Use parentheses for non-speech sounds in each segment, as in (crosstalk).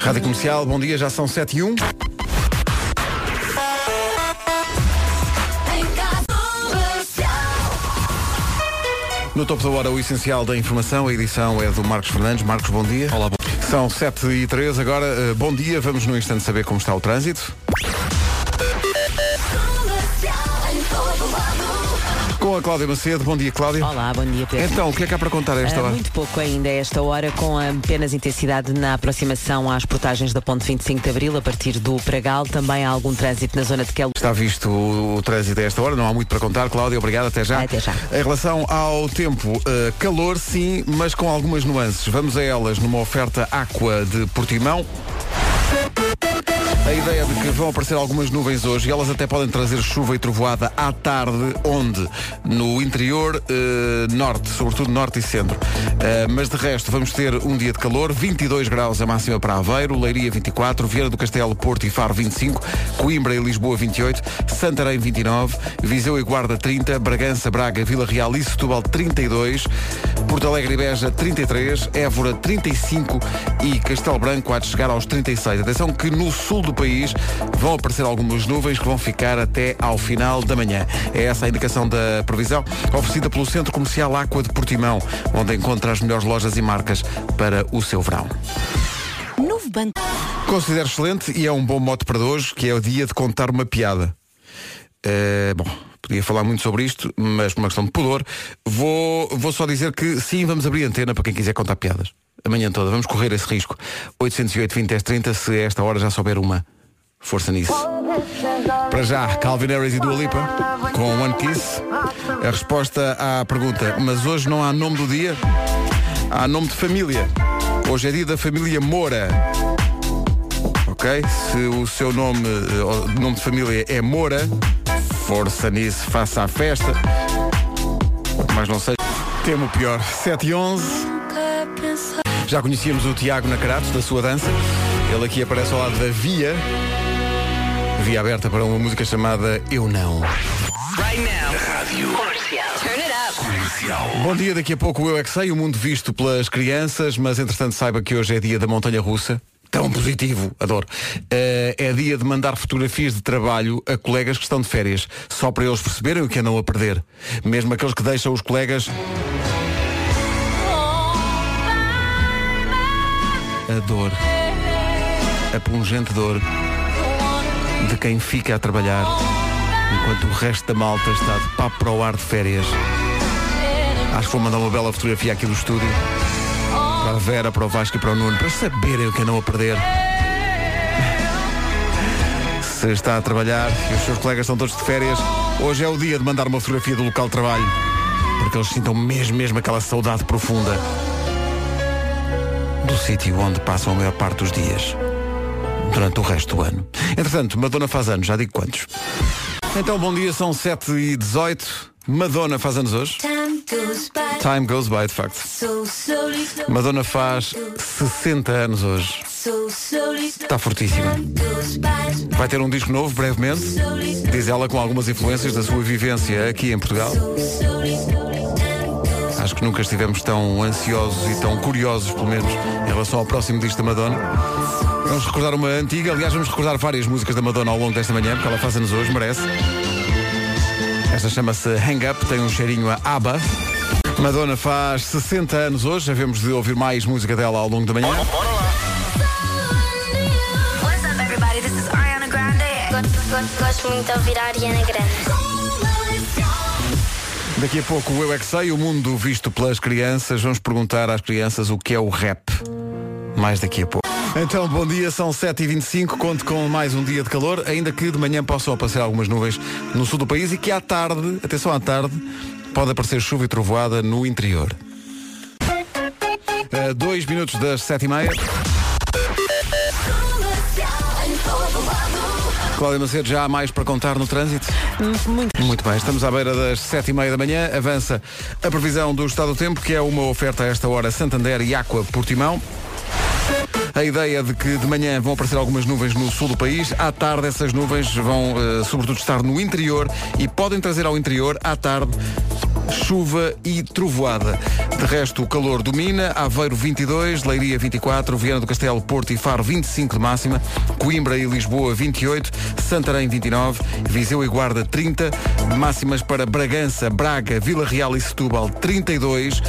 Rádio Comercial, bom dia, já são 7 e 1. No topo da hora, o essencial da informação, a edição é do Marcos Fernandes. Marcos, bom dia. Olá, bom São 7 e 3 agora. eh, bom dia, vamos no instante saber como está o trânsito. Com a Cláudia Macedo. Bom dia, Cláudia. Olá, bom dia Pedro. Então, o que é que há para contar a esta Ah, hora? muito pouco ainda a esta hora, com apenas intensidade na aproximação às portagens da Ponte 25 de Abril, a partir do Pragal. Também há algum trânsito na zona de Quelo. Está visto o, o trânsito a esta hora, não há muito para contar. Cláudia, obrigado, até já. Até já. Em relação ao tempo, eh, calor sim, mas com algumas nuances. Vamos a elas numa oferta Aqua de Portimão. A ideia de que vão aparecer algumas nuvens hoje e elas até podem trazer chuva e trovoada à tarde, onde? No interior eh, norte, sobretudo norte e centro. Eh, mas de resto vamos ter um dia de calor, 22 graus a máxima para Aveiro, Leiria 24, Vieira do Castelo, Porto e Faro 25, Coimbra e Lisboa 28, Santarém 29, Viseu e Guarda 30, Bragança, Braga, Vila Real e Setúbal 32, Porto Alegre e Beja 33, Évora 35 e Castelo Branco há de chegar aos 36. Atenção que no sul do país vão aparecer algumas nuvens que vão ficar até ao final da manhã. É essa a indicação da previsão, oferecida pelo Centro Comercial Aqua de Portimão, onde encontra as melhores lojas e marcas para o seu verão. Novo banco. Considero excelente e é um bom mote para hoje, que é o dia de contar uma piada. Eh, bom, podia falar muito sobre isto, mas por uma questão de pudor, vou, vou só dizer que sim, vamos abrir antena para quem quiser contar piadas. Amanhã toda, vamos correr esse risco. 808 20 10 30, se a esta hora já souber uma. Força nisso. Para já, Calvin Harris e Dua Lipa, com One Kiss. A resposta à pergunta, mas hoje não há nome do dia? Há nome de família. Hoje é dia da família Moura. Ok? Se o seu nome, eh, nome de família é Moura, força nisso, faça a festa. Mas não sei. Temo pior. 7 e 11. Já conhecíamos o Tiago Nacaratos, da sua dança. Ele aqui aparece ao lado da Via. Via aberta para uma música chamada Eu Não. Bom dia, daqui a pouco Eu é que sei, o mundo visto pelas crianças, mas entretanto saiba que hoje é dia da montanha russa. Tão positivo, adoro. Eh, é dia de mandar fotografias de trabalho a colegas que estão de férias, só para eles perceberem o que andam a perder. Mesmo aqueles que deixam os colegas. A dor. A pungente dor de quem fica a trabalhar enquanto o resto da malta está de papo para o ar de férias. Acho que vou mandar uma bela fotografia aqui do estúdio. Para a Vera, para o Vasco e para o Nuno, para saberem o que andam a perder. Se está a trabalhar e os seus colegas estão todos de férias, hoje é o dia de mandar uma fotografia do local de trabalho. Porque eles sintam mesmo, mesmo aquela saudade profunda do sítio onde passam a maior parte dos dias. Durante o resto do ano. Entretanto, Madonna faz anos, já digo quantos. Então, bom dia, são 7 e 18 Madonna faz anos hoje. Time goes by, de facto. Madonna faz 60 anos hoje. Está fortíssima. Vai ter um disco novo, brevemente. Diz ela com algumas influências da sua vivência aqui em Portugal. Acho que nunca estivemos tão ansiosos e tão curiosos, pelo menos, em relação ao próximo disco da Madonna. Vamos recordar uma antiga, aliás, vamos recordar várias músicas da Madonna ao longo desta manhã, porque ela faz anos hoje, merece. Esta chama-se Hang Up, tem um cheirinho a ABBA. Madonna faz 60 anos hoje, havemos de ouvir mais música dela ao longo da manhã. What's up, everybody? This is Ariana Grande. Gosto, gosto muito de ouvir a Ariana Grande. Daqui a pouco o Eu É Que Sei, o mundo visto pelas crianças. Vamos perguntar às crianças o que é o rap. Mais daqui a pouco. Então, bom dia, são 7h25, conto com mais um dia de calor, ainda que de manhã possam aparecer algumas nuvens no sul do país e que à tarde, atenção à tarde, pode aparecer chuva e trovoada no interior. A dois minutos das sete e meia. Cláudia Macedo, já há mais para contar no trânsito? Muito. Muito bem, estamos à beira das sete e meia da manhã. Avança a previsão do estado do tempo, que é uma oferta a esta hora Santander e Aqua Portimão. A ideia de que de manhã vão aparecer algumas nuvens no sul do país. À tarde essas nuvens vão, eh, sobretudo, estar no interior e podem trazer ao interior, à tarde, chuva e trovoada. De resto, o calor domina. Aveiro 22, Leiria 24, Viana do Castelo, Porto e Faro 25 de máxima, Coimbra e Lisboa 28, Santarém 29, Viseu e Guarda 30, máximas para Bragança, Braga, Vila Real e Setúbal 32,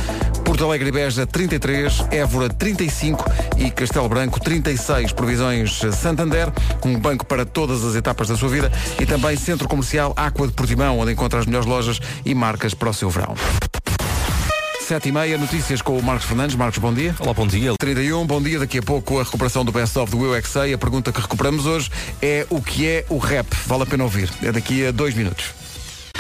Porto Alegre e Beja 33, Évora 35 e Castelo Branco 36. Previsões Santander, um banco para todas as etapas da sua vida e também Centro Comercial Aqua de Portimão, onde encontra as melhores lojas e marcas para o seu verão. 7 e meia, notícias com o Marcos Fernandes. Marcos, bom dia. Olá, bom dia. 31, bom dia. Daqui a pouco a recuperação do Best of do Eu é. A pergunta que recuperamos hoje é o que é o rap? Vale a pena ouvir. É daqui a dois minutos.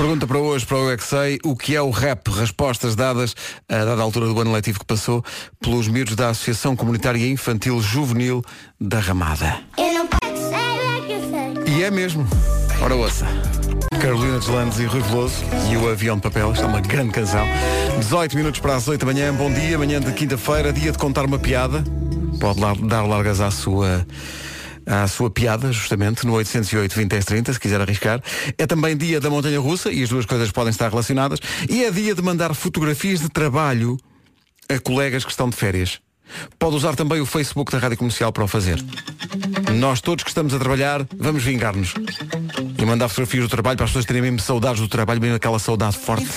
Pergunta para hoje, para o Eu é o que é o rap? Respostas dadas a dada altura do ano letivo que passou pelos miúdos da Associação Comunitária Infantil Juvenil da Ramada. Eu não pego sei, é que eu sei. E é mesmo. Ora ouça. Carolina Deslandes e Rui Veloso e o Avião de Papel. Isto é uma grande canção. 18 minutos para as 8 da manhã. Bom dia. Manhã de quinta-feira. Dia de contar uma piada. Pode dar largas à sua à sua piada, justamente, no 808 20 10 30, se quiser arriscar. É também dia da montanha russa, e as duas coisas podem estar relacionadas. E é dia de mandar fotografias de trabalho a colegas que estão de férias. Pode usar também o Facebook da Rádio Comercial para o fazer. Nós todos que estamos a trabalhar, vamos vingar-nos. E mandar fotografias do trabalho para as pessoas terem mesmo saudades do trabalho, mesmo aquela saudade forte.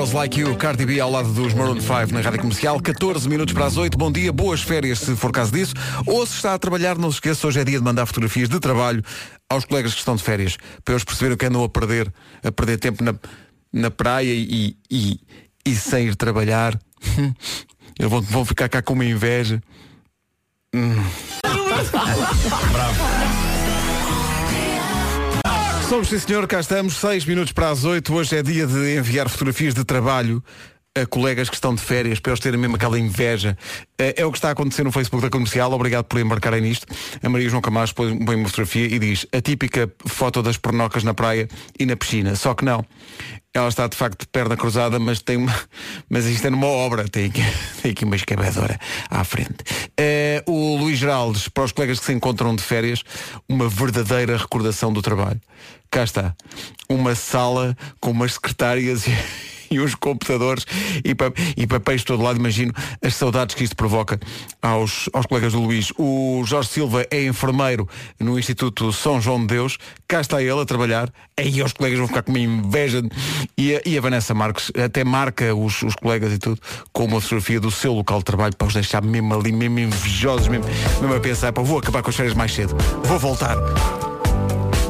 Girls Like You, Cardi B ao lado dos Maroon 5 na Rádio Comercial, 14 minutos para as 8. Bom dia, boas férias se for caso disso. Ou se está a trabalhar, não se esqueça, hoje é dia de mandar fotografias de trabalho aos colegas que estão de férias, para eles perceberem que andam a perder, a perder tempo na, na praia e, e, e sem ir trabalhar. (laughs) Eles vão, vão ficar cá com uma inveja. Somos sim senhor, cá estamos, 6 minutos para as 8. Hoje é dia de enviar fotografias de trabalho a colegas que estão de férias, para eles terem mesmo aquela inveja. É, é o que está a acontecer no Facebook da comercial, obrigado por embarcarem nisto. A Maria João Camacho põe, uma fotografia e diz a típica foto das pernocas na praia e na piscina. Só que não. Ela está de facto de perna cruzada, mas tem uma. (laughs) Mas isto é numa obra, tem aqui, (laughs) tem aqui uma escavadora à frente. É, o Luís Geraldes, para os colegas que se encontram de férias, uma verdadeira recordação do trabalho. Cá está. Uma sala com umas secretárias e, (laughs) e uns computadores e, e papéis de todo lado. Imagino as saudades que isto provoca aos, aos colegas do Luís. O Jorge Silva é enfermeiro no Instituto São João de Deus. Cá está ele a trabalhar. Aí os colegas vão ficar com uma inveja. E a, e a Vanessa Marques até marca os, os colegas e tudo com uma fotografia do seu local de trabalho para os deixar mesmo ali, mesmo invejosos, mesmo, mesmo a pensar, pá, vou acabar com as férias mais cedo. Vou voltar.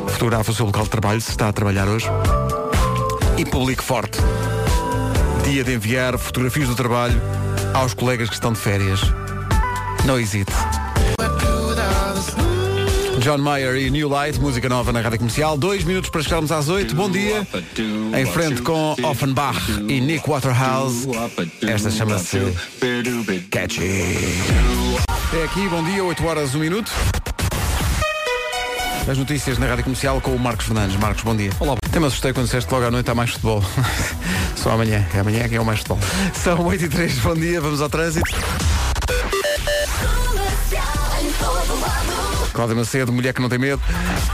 Fotografa o seu local de trabalho, se está a trabalhar hoje. E publique forte. Dia de enviar fotografias do trabalho aos colegas que estão de férias. Não hesite. John Mayer e New Light, música nova na rádio comercial. Dois minutos para chegarmos às oito. Bom dia. Em frente com Offenbach e Nick Waterhouse. Esta chama-se Catchy. É aqui, bom dia, 8 horas, 1 minuto. As notícias na Rádio Comercial com o Marcos Fernandes. Marcos, bom dia. Olá. Até me assustei quando disseste logo à noite há mais futebol. (laughs) Só amanhã. É amanhã que é o mais futebol. São 8 e 3 bom dia, vamos ao trânsito. Cláudia Macedo, mulher que não tem medo.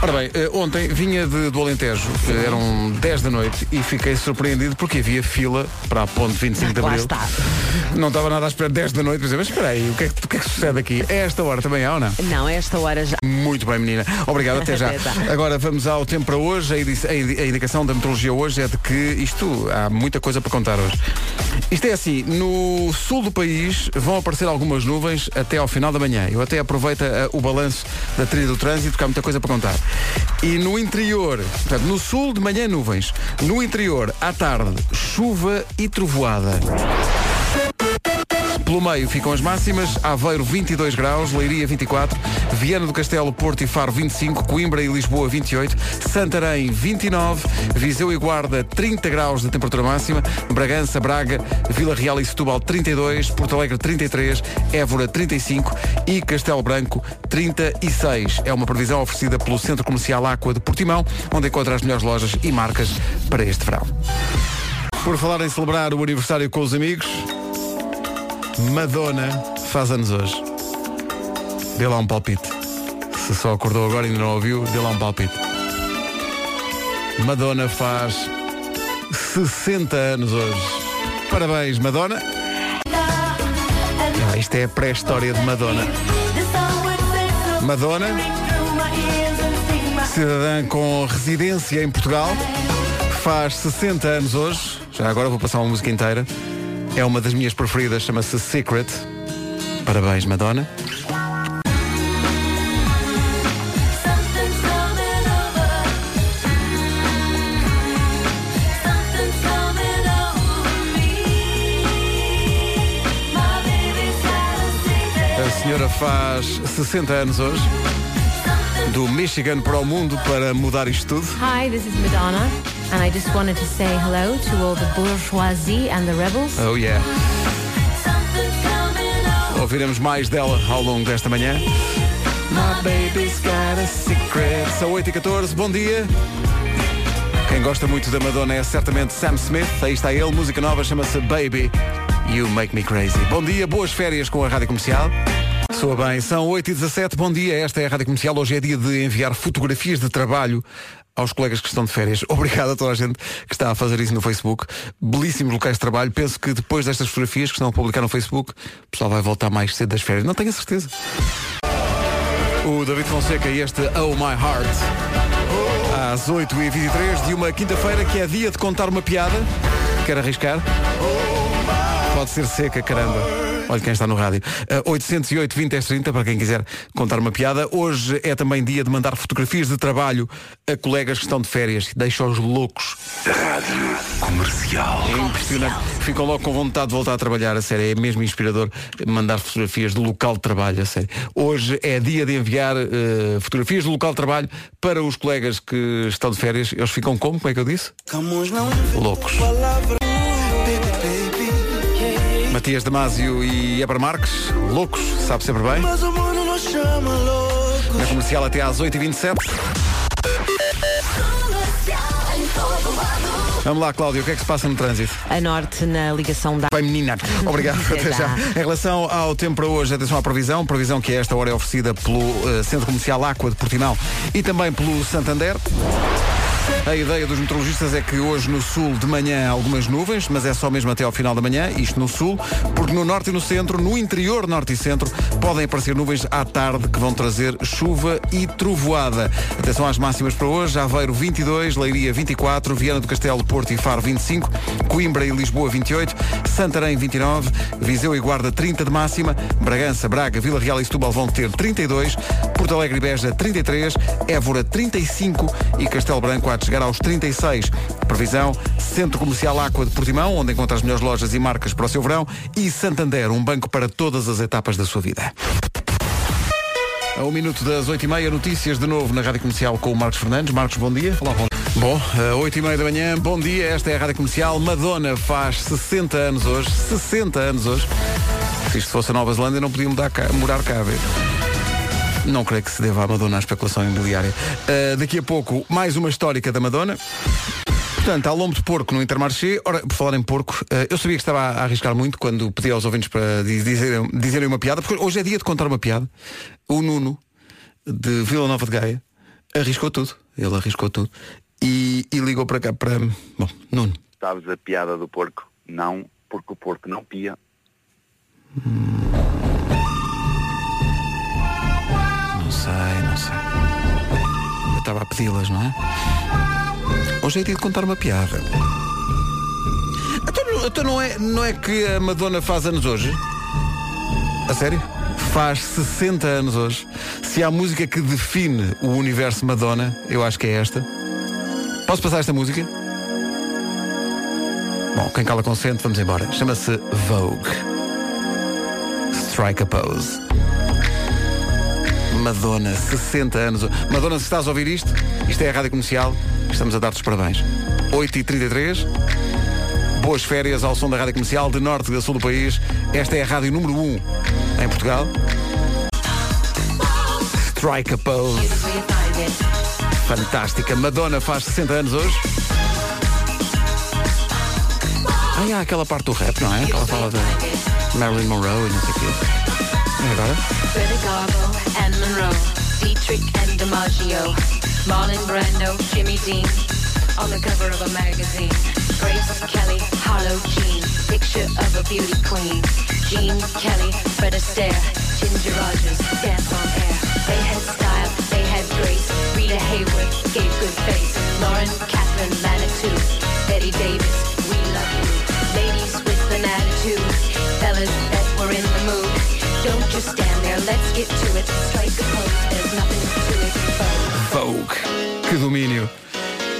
Ora bem, eh, ontem vinha de- do Alentejo, eh, eram 10 da noite e fiquei surpreendido porque havia fila para a ponte 25 de Lá Abril. está. Não estava nada à espera 10 da noite, mas espera aí, o que, é que, o que é que sucede aqui? É esta hora também há ou não? Não, a esta hora já. Muito bem, menina. Obrigado, até já. (laughs) Agora vamos ao tempo para hoje. A, a indi- a indicação da meteorologia hoje é de que isto há muita coisa para contar hoje. Isto é assim, no sul do país vão aparecer algumas nuvens até ao final da manhã. Eu até aproveito eh, o balanço da trilha do trânsito, porque há muita coisa para contar. E no interior, portanto, no sul de manhã nuvens, no interior, à tarde, chuva e trovoada. Pelo meio ficam as máximas, Aveiro 22 graus, Leiria 24, Viana do Castelo, Porto e Faro 25, Coimbra e Lisboa 28, Santarém 29, Viseu e Guarda 30 graus de temperatura máxima, Bragança, Braga, Vila Real e Setúbal 32, Porto Alegre 33, Évora 35 e Castelo Branco 36. É uma previsão oferecida pelo Centro Comercial Aqua de Portimão, onde encontra as melhores lojas e marcas para este verão. Por falar em celebrar o aniversário com os amigos, Madonna faz anos hoje. Dê lá um palpite. Se só acordou agora e ainda não ouviu, dê lá um palpite. Madonna faz 60 anos hoje. Parabéns, Madonna. Ah, isto é a pré-história de Madonna. Madonna, cidadã com residência em Portugal, faz 60 anos hoje. Já agora vou passar uma música inteira. É uma das minhas preferidas, chama-se Secret. Parabéns, Madonna. A senhora faz 60 anos hoje. Do Michigan para o mundo para mudar isto tudo. Hi, this is Madonna, and I just wanted to say hello to all the bourgeoisie and the rebels. Oh yeah. Ouviremos mais dela ao longo desta manhã. My baby's got a secret. São 8 e 14 bom dia. Quem gosta muito da Madonna é certamente Sam Smith. Aí está ele, música nova, chama-se Baby. You Make Me Crazy. Bom dia, boas férias com a Rádio Comercial. Soa bem, são 8 e 17 bom dia, esta é a Rádio Comercial. Hoje é dia de enviar fotografias de trabalho aos colegas que estão de férias. (laughs) Obrigado a toda a gente que está a fazer isso no Facebook. Belíssimos locais de trabalho. Penso que depois destas fotografias que estão a publicar no Facebook, o pessoal vai voltar mais cedo das férias. Não tenho a certeza. O David Fonseca e este Oh My Heart. Às 8h23 de uma quinta-feira que é dia de contar uma piada. Quer arriscar? Pode ser seca, caramba. Olha quem está no rádio. Uh, 808 20 10 30 para quem quiser contar uma piada. Hoje é também dia de mandar fotografias de trabalho a colegas que estão de férias. Deixa-os loucos. Rádio Comercial. É impressionante. Ficam logo com vontade de voltar a trabalhar, a sério. É mesmo inspirador mandar fotografias do local de trabalho, a sério. Hoje é dia de enviar uh, fotografias do local de trabalho para os colegas que estão de férias. Eles ficam como? Como é que eu disse? Loucos. Matias Damasio e Eber Marques, loucos, sabe sempre bem. Na comercial até às 8h27. Vamos lá, Cláudio, o que é que se passa no trânsito? A norte na ligação da. Bem, menina. (laughs) Obrigado. Até já. Em relação ao tempo para hoje, atenção à previsão. Previsão que a esta hora é oferecida pelo eh, Centro Comercial Aqua de Portimão e também pelo Santander. A ideia dos meteorologistas é que hoje no sul de manhã há algumas nuvens, mas é só mesmo até ao final da manhã, isto no sul, porque no norte e no centro, no interior norte e centro, podem aparecer nuvens à tarde que vão trazer chuva e trovoada. Atenção às máximas para hoje, Aveiro 22, Leiria 24, Viana do Castelo, Porto e Faro 25, Coimbra e Lisboa 28, Santarém 29, Viseu e Guarda 30 de máxima, Bragança, Braga, Vila Real e Setúbal vão ter 32, Porto Alegre e Beja 33, Évora 35 e Castelo Branco há de chegar aos 36. Previsão, Centro Comercial Aqua de Portimão, onde encontra as melhores lojas e marcas para o seu verão, e Santander, um banco para todas as etapas da sua vida. A um minuto das 8h30, notícias de novo na Rádio Comercial com o Marcos Fernandes. Marcos, bom dia. Olá, bom Bom, a 8h30 da manhã, bom dia, esta é a Rádio Comercial. Madonna faz 60 anos hoje, 60 anos hoje. Se isto fosse a Nova Zelândia, não podia mudar cá, morar cá, vê. Não creio que se deva à Madonna à especulação imobiliária. Uh, daqui a pouco, mais uma histórica da Madonna. Portanto, há lombo de porco no Intermarché. Ora, por falar em porco, uh, eu sabia que estava a arriscar muito quando pedi aos ouvintes para dizerem, dizerem uma piada, porque hoje é dia de contar uma piada. O Nuno, de Vila Nova de Gaia, arriscou tudo. Ele arriscou tudo. E, e ligou para cá para. Bom, Nuno. Sabes a piada do porco? Não, porque o porco não pia. Não sei, não sei. Eu estava a pedi-las, não é? Hoje é dia de contar uma piada. Então, então não, é, não é que a Madonna faz anos hoje? A sério? Faz 60 anos hoje. Se há música que define o universo Madonna, eu acho que é esta. Posso passar esta música? Bom, quem cala consente, vamos embora. Chama-se Vogue. Strike a pose. Madonna, 60 anos. Madonna, se estás a ouvir isto, isto é a Rádio Comercial, estamos a dar-te os parabéns. 8h33, boas férias ao som da Rádio Comercial, de norte de sul do país. Esta é a rádio número 1 em Portugal. Strike a pose. Fantástica. Madonna faz 60 anos hoje. Ah, há aquela parte do rap, não é? Que ela fala de Marilyn Monroe e não sei o quê. E agora? Monroe, Dietrich and DiMaggio, Marlon Brando, Jimmy Dean, on the cover of a magazine. Grace Kelly, Harlow Jean, picture of a beauty queen. Jean Kelly, Fred Astaire, Ginger Rogers, dance on air. They had style, they had grace. Rita Hayworth gave good face. Lauren, Catherine, Manitou, Betty Davis, we love you. Ladies with an attitude, fellas that were in the mood. Don't just stand there, let's get to it. Strike a pose, there's nothing to it. Vogue. Que domínio.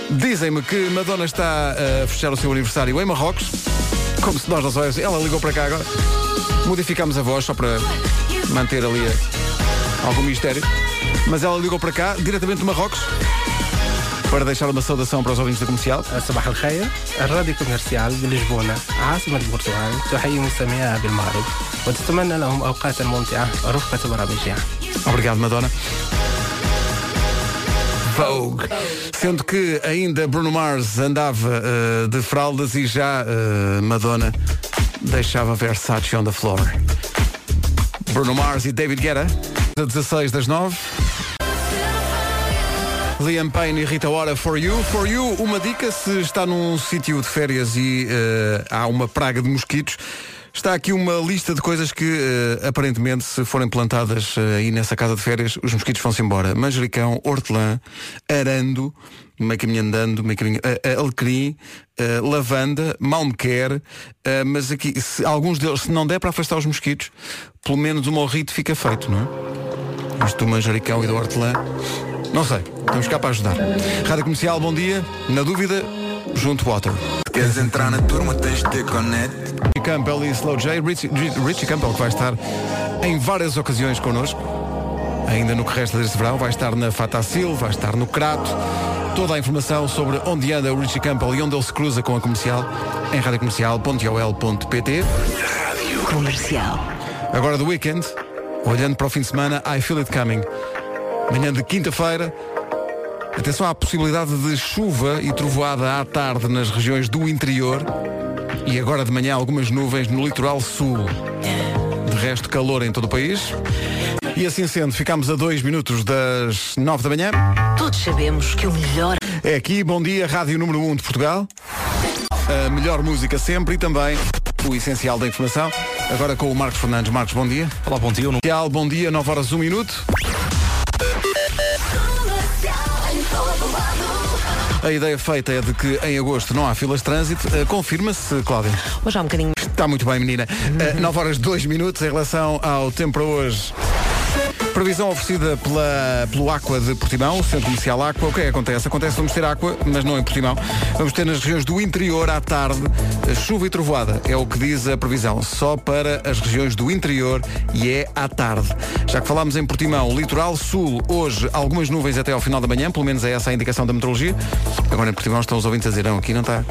Dizem-me que Madonna está a fechar o seu aniversário em Marrocos. Como se nós não soubéssemos. Ela ligou para cá agora. Modificámos a voz só para manter ali a- algum mistério. Mas ela ligou para cá, diretamente de Marrocos, para deixar uma saudação para os ouvintes da comercial. صباح الخير الراديو كوميرسيال بلشبونة عاصمة البرتغال تحيي مستمعيها بالمغرب وتتمنى لهم أوقاتا ممتعة ورفقة برامجها Obrigado, Madonna. Vogue. Sendo que ainda Bruno Mars andava eh, de fraldas e já eh, Madonna deixava Versace on the floor. Bruno Mars e David Guetta, a 16 das 9. Liam Payne e Rita Ora For You. For You, uma dica se está num sítio de férias e eh, há uma praga de mosquitos. Está aqui uma lista de coisas que eh, aparentemente se forem plantadas eh, aí nessa casa de férias, os mosquitos vão-se embora. Manjericão, hortelã, arando, meio caminho andando, meio caminho, eh, alecrim, lavanda, mal me quer, eh, mas aqui, se, alguns deles, se não der para afastar os mosquitos, pelo menos o morrito fica feito, não é? Isto do manjericão e do hortelã. Não sei, estamos cá para ajudar. Rádio Comercial, bom dia. Na dúvida, junto Water. Queres entrar na turma, tens de ter conete. Richie Campbell e Slow J. Richie, Richie Campbell que vai estar em várias ocasiões connosco. Ainda no que resta deste verão, vai estar na Fatacil, vai estar no Crato. Toda a informação sobre onde anda o Richie Campbell e onde ele se cruza com a comercial em radiocomercial.ol.pt. Comercial. Agora do weekend, olhando para o fim de semana, I Feel It Coming. Manhã de quinta-feira, atenção à possibilidade de chuva e trovoada à tarde nas regiões do interior e agora de manhã algumas nuvens no litoral sul. De resto, calor em todo o país. E assim sendo, ficamos a dois minutos das nove da manhã. Todos sabemos que o melhor É aqui, bom dia, Rádio Número 1 de Portugal. A melhor música sempre e também o essencial da informação. Agora com o Marcos Fernandes. Marcos, bom dia. Olá, bom dia. Não... Bom dia, 9 horas 1 minuto. A ideia feita é de que em agosto não há filas de trânsito. Uh, Confirma-se, Cláudia. Hoje há um bocadinho. Está muito bem, menina. Uh, 9 horas 2 minutos em relação ao tempo para hoje. Previsão oferecida pela, pelo Aqua de Portimão, Centro Comercial Aqua. O que é que acontece? Acontece vamos ter Aqua, mas não em Portimão. Vamos ter nas regiões do interior à tarde chuva e trovoada. É o que diz a previsão. Só para as regiões do interior e é à tarde. Já que falámos em Portimão, litoral sul, hoje algumas nuvens até ao final da manhã, pelo menos é essa a indicação da meteorologia. Agora em Portimão estão os ouvintes a dizer, não, aqui não está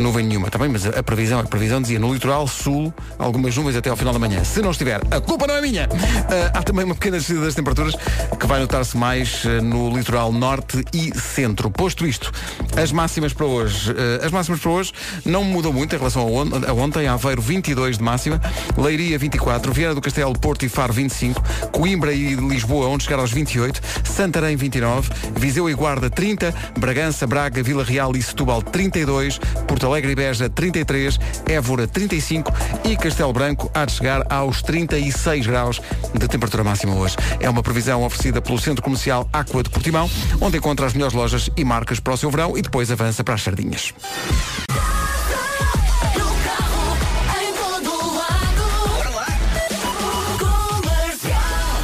nuvem nenhuma, está bem? Mas a previsão, a previsão dizia no litoral sul, algumas nuvens até ao final da manhã. Se não estiver, a culpa não é minha. Ah, há também uma pequena descida das temperaturas que vai notar-se mais ah, no litoral norte e centro. Posto isto, as máximas para hoje. ah, as máximas para hoje não mudam muito em relação a, on a ontem. Aveiro 22 de máxima, Leiria 24, Vieira do Castelo, Porto e Faro 25, Coimbra e Lisboa onde chegar aos 28, Santarém 29, Viseu e Guarda 30, Bragança, Braga, Vila Real e Setúbal 32, Porto Alegre e Beja 33, Évora 35 e Castelo Branco há de chegar aos 36 graus de temperatura máxima hoje. É uma previsão oferecida pelo Centro Comercial Aqua de Portimão, onde encontra as melhores lojas e marcas para o seu verão e depois avança para as sardinhas.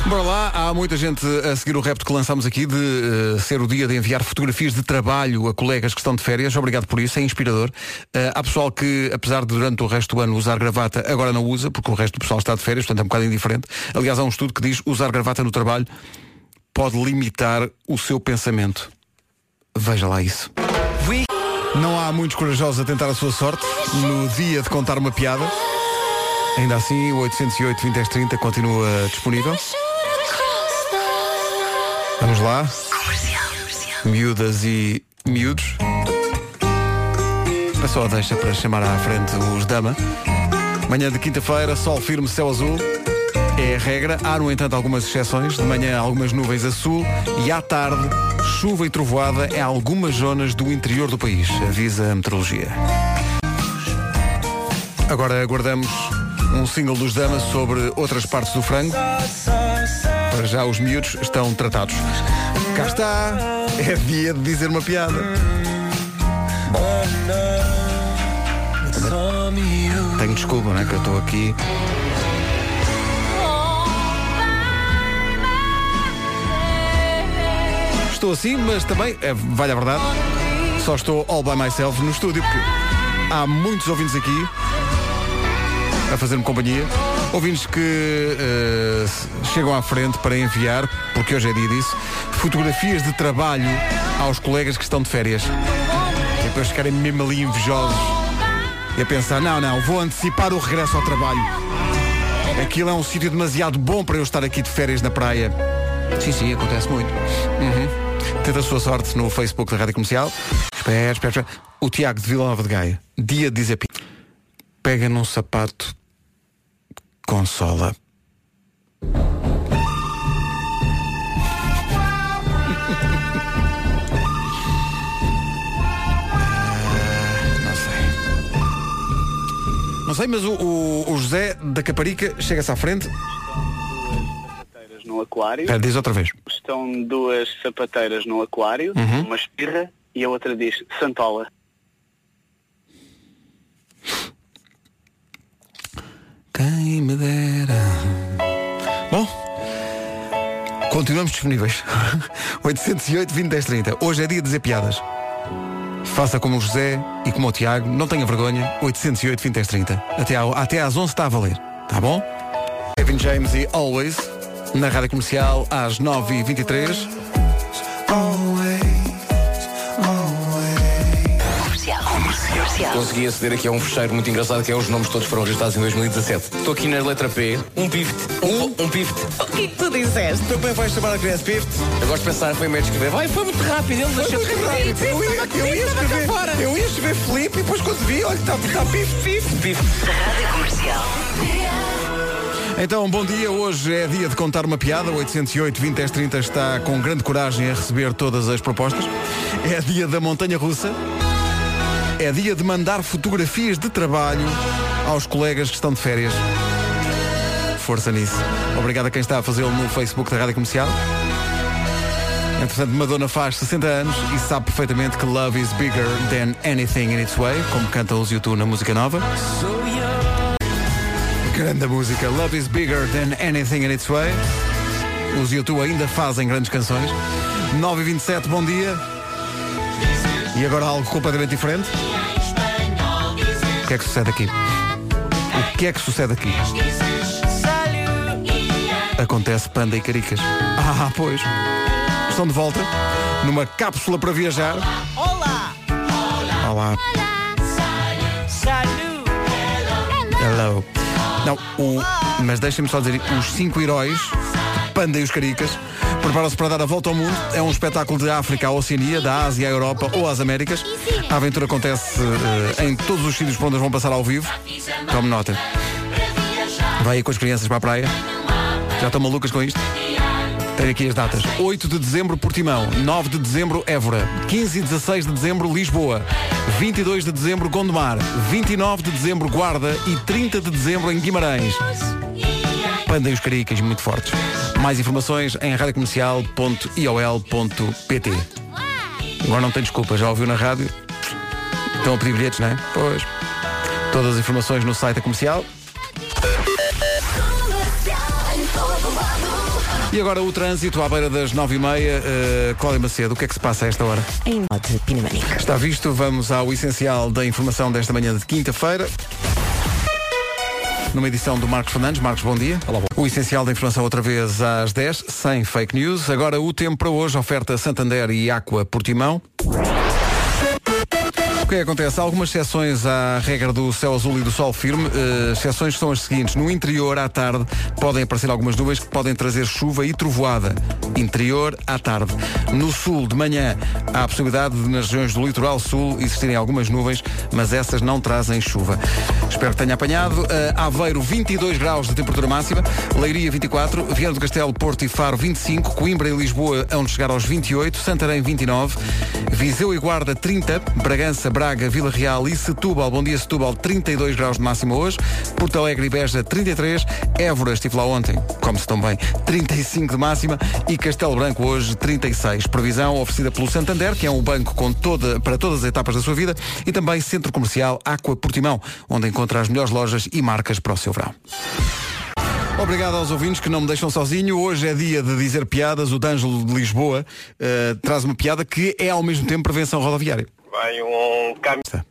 Bora lá, há muita gente a seguir o repto que lançamos aqui de eh, ser o dia de enviar fotografias de trabalho a colegas que estão de férias. Obrigado por isso, é inspirador. Eh, há pessoal que, apesar de durante o resto do ano usar gravata, agora não usa, porque o resto do pessoal está de férias, portanto é um bocado indiferente. Aliás, há um estudo que diz usar gravata no trabalho pode limitar o seu pensamento. Veja lá isso. Não há muitos corajosos a tentar a sua sorte no dia de contar uma piada. Ainda assim, o 808 20 30 continua disponível. Vamos lá. Miúdas e miúdos. A só deixa para chamar à frente os Dama. Manhã de quinta-feira, sol firme, céu azul. É a regra. Há, no entanto, algumas exceções. De manhã, algumas nuvens a sul. E à tarde, chuva. e trovoada em algumas zonas do interior do país, avisa a meteorologia. Agora aguardamos um single dos Damas sobre outras partes do frango. Para já os miúdos estão tratados. Cá está, é dia de dizer uma piada. Bom. Tenho desculpa, não é? Que eu estou aqui. Estou assim, mas também, é, vale a verdade, só estou all by myself no estúdio, porque há muitos ouvintes aqui a fazer-me companhia. Ouvintes que eh, chegam à frente para enviar, porque hoje é dia disso, fotografias de trabalho aos colegas que estão de férias. E depois ficarem mesmo ali invejosos e a pensar, não, não, vou antecipar o regresso ao trabalho. Aquilo é um sítio demasiado bom para eu estar aqui de férias na praia. Sim, sim, acontece muito. Uhum. Tenta a sua sorte no Facebook da Rádio Comercial. Espera, espera, espera. O Tiago de Vila Nova de Gaia, dia de pi- pega num sapato consola. (laughs) Não sei. Não sei, mas o, o- o José da Caparica chega-se à frente. no aquário. Espera, diz outra vez. Estão duas sapateiras no aquário, Uhum. uma espirra e a outra diz Santola. Quem me dera. Bom, continuamos disponíveis. 808 20 10 30. Hoje é dia de dizer piadas. Faça como o José e como o Tiago, não tenha vergonha. 808 20 10 30. Até, ao- até às 11 está a valer. Tá bom? Kevin James e Always, na rádio comercial, às 9h23. Consegui aceder aqui a um fecheiro muito engraçado que é os nomes todos foram registrados em 2017. Estou aqui na letra P, um pivot, um, um pivot. O que é que tu disseste? Teu pai vai chamar a criança pivot? Eu gosto de pensar, foi meio de escrever. Vai, foi muito rápido, ele deixou de escrever. Eu ia, eu ia escrever, eu ia escrever Felipe e depois quando vi, olha, está tá pif, pif, pif. Rádio Comercial. Então, bom dia. Hoje é dia de contar uma piada. 808 20 10 30 está com grande coragem a receber todas as propostas. É dia da montanha russa. É dia de mandar fotografias de trabalho aos colegas que estão de férias. Força nisso. Obrigado a quem está a fazê-lo no Facebook da Rádio Comercial. Entretanto, Madonna faz 60 anos e sabe perfeitamente que Love is bigger than anything in its way, como canta os YouTube na música nova. Grande música. Love is bigger than anything in its way. Os YouTube ainda fazem grandes canções. 9 e 27 bom dia. E agora algo completamente diferente. O que é que sucede aqui? O que é que sucede aqui? Acontece Panda e Caricas. (laughs) Ah, pois. Estão de volta numa cápsula para viajar. Olá! Olá. Hello. Não, o, mas deixem-me só dizer, os cinco heróis, Panda e os Caricas, preparam-se para dar a volta ao mundo. É um espetáculo de África à Oceania, da Ásia à Europa ou às Américas. A aventura acontece eh, em todos os sítios por onde vão passar ao vivo. Tome nota. Vai aí com as crianças para a praia. Já estão malucas com isto? Tenho aqui as datas. 8 de dezembro, Portimão. 9 de dezembro, Évora. 15 e 16 de dezembro, Lisboa. 22 de dezembro, Gondomar. 29 de dezembro, Guarda. E 30 de dezembro, em Guimarães. Pandem os caricas muito fortes. Mais informações em radiocomercial.iol.pt Agora não tem desculpa, já ouviu na rádio? Estão a pedir bilhetes, não é? Pois. Todas as informações no site da comercial. E agora o trânsito à beira das 9h30. Uh, Cláudia Macedo, o que é que se passa a esta hora? Em modo Pinamanique. Está visto, vamos ao essencial da informação desta manhã de quinta-feira. Numa edição do Marcos Fernandes. Marcos, bom dia. Olá, bom. O essencial da informação outra vez às 10, sem fake news. Agora o tempo para hoje, oferta Santander e Aqua Portimão. O que é que acontece? Há algumas exceções à regra do céu azul e do sol firme. Uh, exceções são as seguintes. No interior, à tarde, podem aparecer algumas nuvens que podem trazer chuva e trovoada. Interior, à tarde. No sul, de manhã, há a possibilidade de, nas regiões do litoral sul, existirem algumas nuvens, mas essas não trazem chuva. Espero que tenha apanhado. Uh, Aveiro, 22 graus de temperatura máxima. Leiria, 24. Viana do Castelo, Porto e Faro, 25. Coimbra e Lisboa, onde chegar aos 28. Santarém, 29. Viseu e Guarda, 30. Bragança, Braga, Vila Real e Setúbal. Bom dia, Setúbal, 32 graus de máxima hoje. Porto Alegre e Beja, 33. Évora, estive lá ontem, como se tão bem, 35 de máxima. E Castelo Branco, hoje, 36. Previsão oferecida pelo Santander, que é um banco com toda, para todas as etapas da sua vida. E também Centro Comercial Aqua Portimão, onde encontra as melhores lojas e marcas para o seu verão. Obrigado aos ouvintes que não me deixam sozinho. Hoje é dia de dizer piadas. O D'Angelo de Lisboa uh, traz uma piada que é ao mesmo tempo prevenção rodoviária. Vai um caminhão.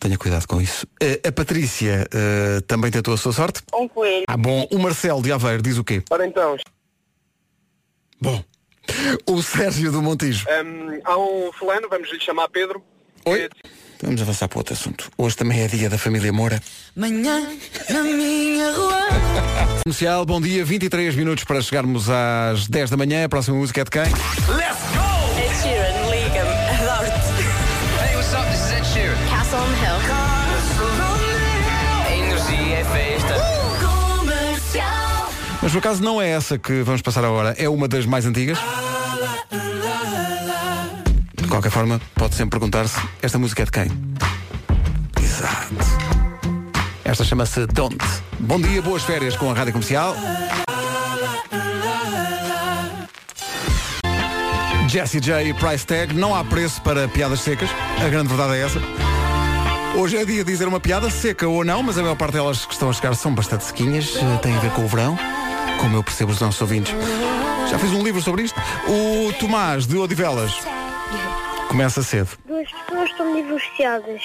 Tenha cuidado com isso. A Patrícia uh, também tentou a sua sorte. Um coelho. Ah, bom. O Marcelo de Aveiro diz o quê? Ora então. Bom. O Sérgio do Montijo. Um, há um fulano, vamos lhe chamar Pedro. Oi? Vamos avançar para outro assunto. Hoje também é dia da família Moura. Manhã na minha rua. (laughs) Comercial, bom dia, 23 minutos para chegarmos às 10 da manhã. A próxima música é de quem? Let's go! Mas por acaso não é essa que vamos passar agora, é uma das mais antigas. De qualquer forma, pode sempre perguntar-se, esta música é de quem? Exato. Esta chama-se Don't. Bom dia, boas férias com a Rádio Comercial. Jessie J e Price Tag, não há preço para piadas secas, a grande verdade é essa. Hoje é dia de dizer uma piada, seca ou não, mas a maior parte delas que estão a chegar são bastante sequinhas, têm a ver com o verão, como eu percebo os nossos ouvintes. Já fiz um livro sobre isto. O Tomás de Odivelas começa cedo. Duas pessoas estão divorciadas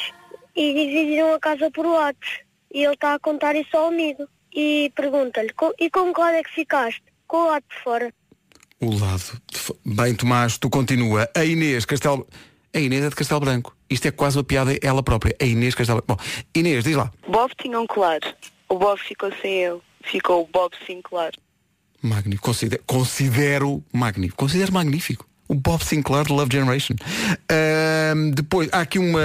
e dividiram a casa por lados. E ele está a contar isso ao amigo. E pergunta-lhe, "Co- e com qual é que ficaste? Com o lado de fora. O lado. de fo- Bem, Tomás, tu continua. A Inês Castelo. A Inês é de Castelo Branco. Isto é quase uma piada ela própria. A Inês Castelo Branco. Bom, Inês, diz lá. Bob tinha um colar. O Bob ficou sem ele. Ficou o Bob sem colar. Magnífico. Considero, considero magnífico. Considero magnífico. O Bob Sinclair de Love Generation. Ahm, depois, há aqui uma.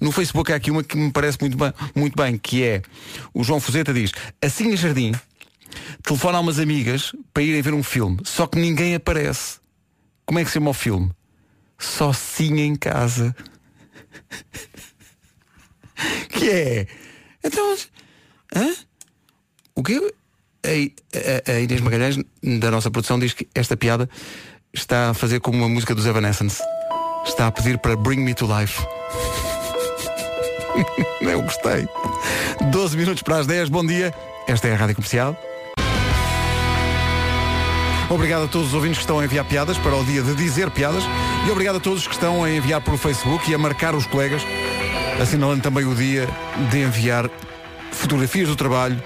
No Facebook há aqui uma que me parece muito bem, muito bem, que é o João Fuzeta diz, assim em jardim, telefona a umas amigas para irem ver um filme, só que ninguém aparece. Como é que se chama o filme? Só sim em casa. (laughs) que é? Então. Hã? O quê? A, a- Inês Magalhães, da nossa produção, diz que esta piada está a fazer como uma música dos Evanescence. Está a pedir para Bring Me to Life. (laughs) Eu gostei. 12 minutos para as 10, bom dia. Esta é a Rádio Comercial. Obrigado a todos os ouvintes que estão a enviar piadas para o dia de dizer piadas e obrigado a todos que estão a enviar pelo Facebook e a marcar os colegas, assinalando também o dia de enviar fotografias do trabalho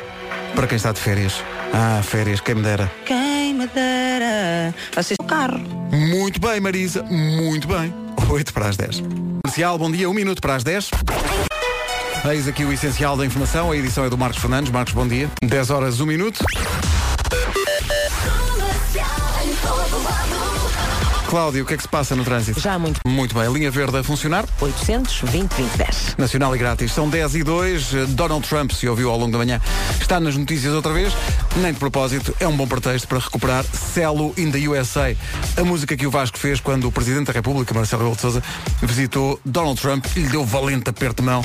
para quem está de férias. Ah, férias, quem me dera. Quem me dera. Vocês o carro. Muito bem, Marisa, muito bem. 8 para as 10. Comercial, bom dia, um minuto para as 10. Eis aqui o essencial da informação, a edição é do Marcos Fernandes. Marcos, bom dia. 10 horas, 1 minuto. Cláudio, o que é que se passa no trânsito? Já há muito. Muito bem, linha verde a funcionar. 820 2010. Nacional e grátis. São 10 e 2. Donald Trump, se ouviu ao longo da manhã, está nas notícias outra vez. Nem de propósito, é um bom pretexto para recuperar Celo in the USA. A música que o Vasco fez quando o Presidente da República, Marcelo Rebelo de Sousa, visitou Donald Trump e lhe deu valente aperto de mão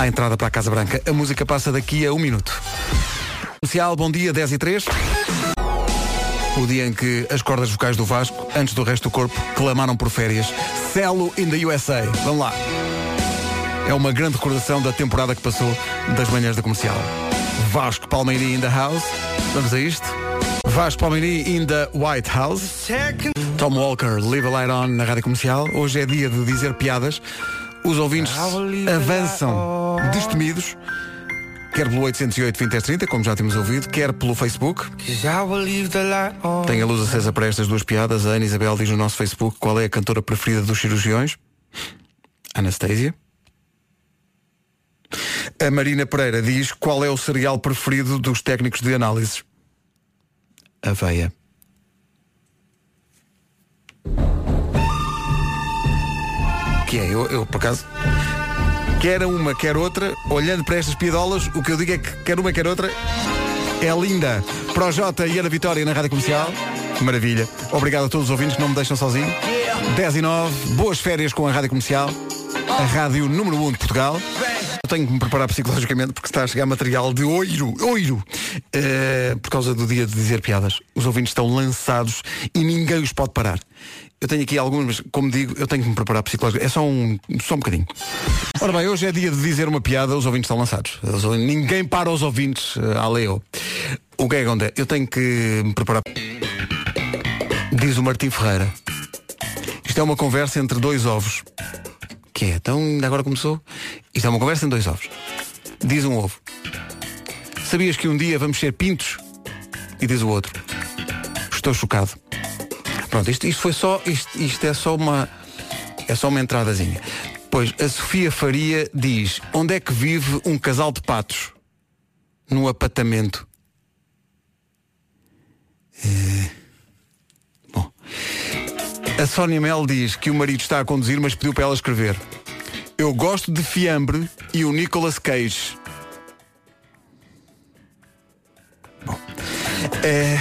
à entrada para a Casa Branca. A música passa daqui a um minuto. Comercial, bom dia, 10 e 3. O dia em que as cordas vocais do Vasco, antes do resto do corpo, clamaram por férias. Celo in the USA. Vamos lá. É uma grande recordação da temporada que passou das manhãs da comercial. Vasco Palmeiri in the house. Vamos a isto. Vasco Palmeiri in the White House. Tom Walker, Live a Light On na rádio comercial. Hoje é dia de dizer piadas. Os ouvintes avançam destemidos. Quer pelo 808 2030, como já temos ouvido, quer pelo Facebook. Tem a luz acesa para estas duas piadas. A Ana Isabel diz no nosso Facebook qual é a cantora preferida dos cirurgiões. Anastasia. A Marina Pereira diz qual é o cereal preferido dos técnicos de análise. Aveia. Que é, eu, eu por acaso quer uma, quer outra, olhando para estas piadolas, o que eu digo é que quer uma, quer outra, é linda. Projota e Ana Vitória na Rádio Comercial. Maravilha. Obrigado a todos os ouvintes que não me deixam sozinho. 10 e 9, boas férias com a Rádio Comercial, a rádio número 1 de Portugal. Tenho que me preparar psicologicamente porque está a chegar material de oiro, oiro, Eh, por causa do dia de dizer piadas. Os ouvintes estão lançados e ninguém os pode parar. Eu tenho aqui alguns, mas como digo, eu tenho que me preparar psicologicamente. É só um, só um bocadinho. Ora bem, hoje é dia de dizer uma piada, os ouvintes estão lançados. Ninguém para os ouvintes, uh, a Leo. O que é que acontece? Eu tenho que me preparar. Diz o Martim Ferreira. Isto é uma conversa entre dois ovos. Que é? Então, ainda agora começou? Isto é uma conversa entre dois ovos. Diz um ovo. Sabias que um dia vamos ser pintos? E diz o outro. Estou chocado. Pronto, isto, isto foi só, isto, isto é só uma. É só uma entradazinha. Pois a Sofia Faria diz, onde é que vive um casal de patos? No apartamento. Eh. A Sónia Mel diz que o marido está a conduzir, mas pediu para ela escrever. Eu gosto de fiambre e o Nicolas Cage. Bom. É,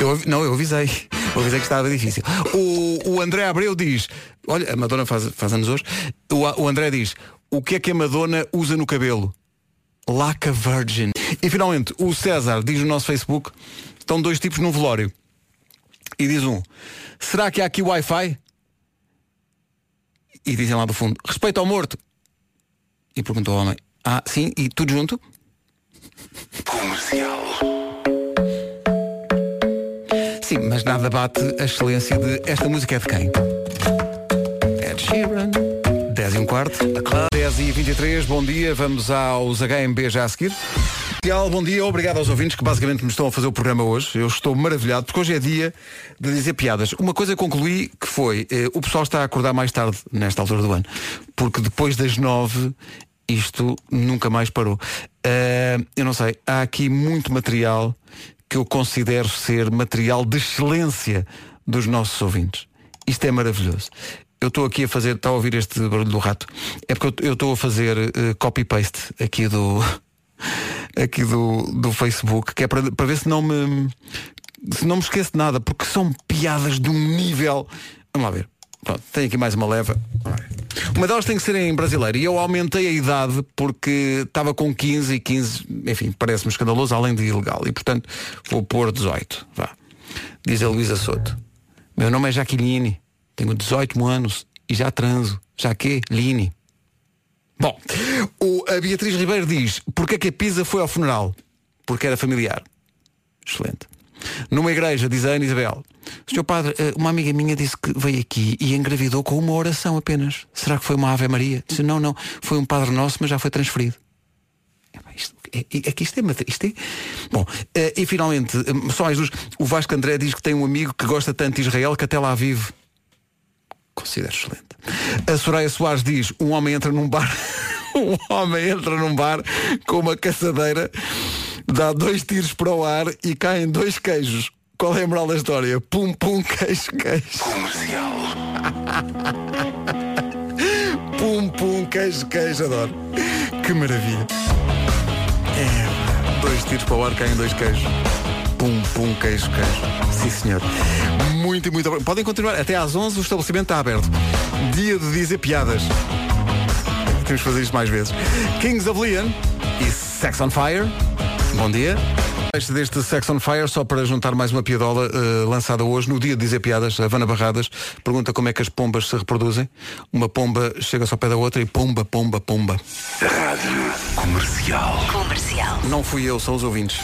eu, não, eu avisei. Eu avisei que estava difícil. O, o André Abreu diz, olha, a Madonna faz, faz anos hoje. O, o André diz, o que é que a Madonna usa no cabelo? Laca Virgin. E finalmente, o César diz no nosso Facebook, estão dois tipos num velório. E diz um, será que há aqui Wi-Fi? E dizem lá do fundo, respeito ao morto. E perguntou ao homem, ah, sim, e tudo junto? Comercial. Sim, mas nada bate a excelência de esta música é de quem? Ed Sheeran. 10 e um quarto. 10 e 23, bom dia, vamos aos HMB já a seguir. Ideal, Bom dia, obrigado aos ouvintes que basicamente me estão a fazer o programa hoje. Eu estou maravilhado porque hoje é dia de dizer piadas. Uma coisa concluí que foi, eh, o pessoal está a acordar mais tarde nesta altura do ano, porque depois das nove isto nunca mais parou. Eh, eu não sei, há aqui muito material que eu considero ser material de excelência dos nossos ouvintes. Isto é maravilhoso. Eu estou aqui a fazer, está a ouvir este barulho do rato? É porque eu- estou a fazer eh, copy-paste aqui do aqui do, do Facebook, que é para, para ver se não me se não me esqueço de nada, porque são piadas de um nível. Vamos lá ver. Pronto, tenho aqui mais uma leva. Uma delas tem que ser em brasileiro. E eu aumentei a idade porque estava com 15 e 15, enfim, parece-me escandaloso, além de ilegal. E portanto vou pôr 18. Vá. Diz a Luísa Soto. Meu nome é Jaqueline, tenho 18 anos e já transo. Já que? Line. Bom, o, a Beatriz Ribeiro diz, porque é que a Pisa foi ao funeral? Porque era familiar. Excelente. Numa igreja, diz a Ana Isabel, Senhor Padre, eh, uma amiga minha disse que veio aqui e engravidou com uma oração apenas. Será que foi uma Ave Maria? Disse, não, não, foi um Padre Nosso, mas já foi transferido. Epá, Isto, é, é, é que isto é, isto é... Bom, eh, e finalmente, eh, só mais duas. O Vasco André diz que tem um amigo que gosta tanto de Israel que até lá vive. Considero excelente. A Soraya Soares diz, um homem entra num bar, (laughs) um homem entra num bar com uma caçadeira, dá dois tiros para o ar e caem dois queijos. Qual é a moral da história? Pum, pum, (laughs) queijo, queijo. Comercial. (laughs) Pum, pum, queijo, queijo, adoro. Que maravilha. É, dois tiros para o ar, caem dois queijos. Pum, pum, queijo, queijo. Sim, senhor. Muito, muito obrigado. Podem continuar. Até às 11 o estabelecimento está aberto. Dia de dizer piadas. Temos que fazer isto mais vezes. Kings of Leon e Sex on Fire. Bom dia. Este deste Sex on Fire, só para juntar mais uma piadola eh, lançada hoje, no dia de dizer piadas, a Vana Barradas pergunta como é que as pombas se reproduzem. Uma pomba chega-se ao pé da outra e pomba, pomba, pomba. Rádio Comercial. Comercial. Não fui eu, são os ouvintes.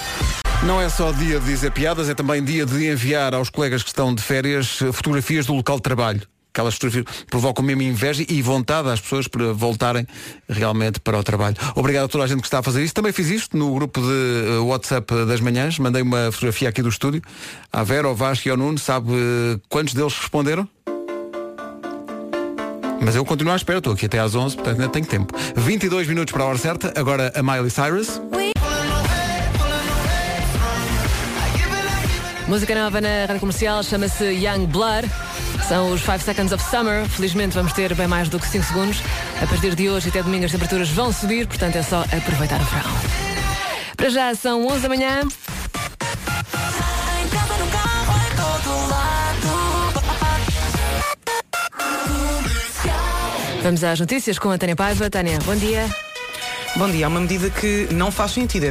Não é só dia de dizer piadas, é também dia de enviar aos colegas que estão de férias eh, fotografias do local de trabalho. Aquelas fotografias provocam mesmo inveja e vontade às pessoas para voltarem realmente para o trabalho. Obrigado a toda a gente que está a fazer isso. Também fiz isto no grupo de eh, WhatsApp das manhãs. Mandei uma fotografia aqui do estúdio. À Vera, ao Vasco e ao Nuno. Sabe eh, quantos deles responderam? Mas eu continuo à espera, estou aqui até às 11, portanto ainda tenho tempo. 22 minutos para a hora certa, agora a Miley Cyrus. Música nova na rádio comercial chama-se Young Blood. São os 5 Seconds of Summer. Felizmente vamos ter bem mais do que 5 segundos. A partir de hoje até domingo as temperaturas vão subir, portanto é só aproveitar o verão. Para já são 11 da manhã. Vamos às notícias com a Tânia Paiva. Tânia, bom dia. Bom dia. Há uma medida que não faz sentido. É